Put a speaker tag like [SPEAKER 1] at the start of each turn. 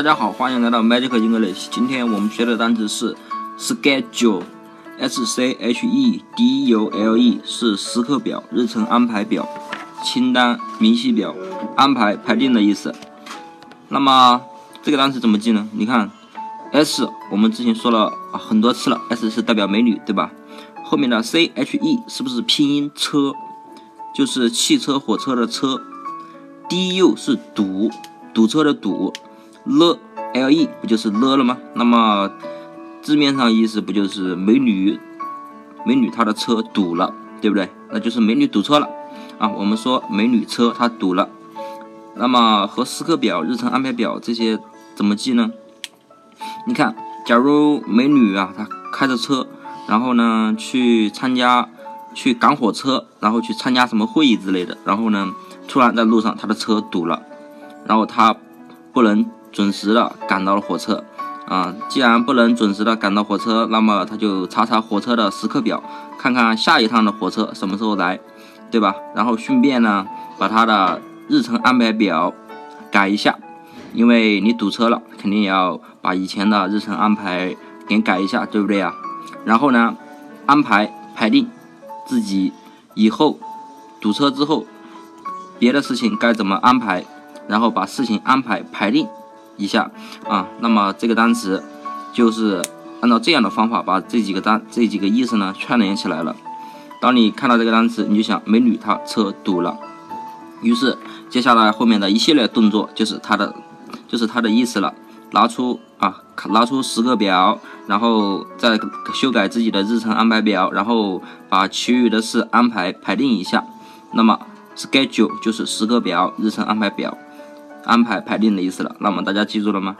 [SPEAKER 1] 大家好，欢迎来到 Magic English。今天我们学的单词是 schedule，s c h e d u l e，是时刻表、日程安排表、清单、明细表、安排、排定的意思。那么这个单词怎么记呢？你看，s 我们之前说了很多次了，s 是代表美女，对吧？后面的 c h e 是不是拼音车？就是汽车、火车的车。d u 是堵，堵车的堵。L l e 不就是了了吗？那么字面上意思不就是美女？美女她的车堵了，对不对？那就是美女堵车了啊。我们说美女车她堵了。那么和时刻表、日程安排表这些怎么记呢？你看，假如美女啊，她开着车，然后呢去参加去赶火车，然后去参加什么会议之类的，然后呢突然在路上她的车堵了，然后她不能。准时的赶到了火车，啊，既然不能准时的赶到火车，那么他就查查火车的时刻表，看看下一趟的火车什么时候来，对吧？然后顺便呢，把他的日程安排表改一下，因为你堵车了，肯定要把以前的日程安排给改一下，对不对呀？然后呢，安排排定自己以后堵车之后别的事情该怎么安排，然后把事情安排排定。一下啊，那么这个单词就是按照这样的方法把这几个单这几个意思呢串联起来了。当你看到这个单词，你就想美女她车堵了，于是接下来后面的一系列动作就是它的就是它的意思了。拿出啊拿出时刻表，然后再修改自己的日程安排表，然后把其余的事安排排定一下。那么 schedule 就是时刻表、日程安排表。安排排定的意思了，那么大家记住了吗？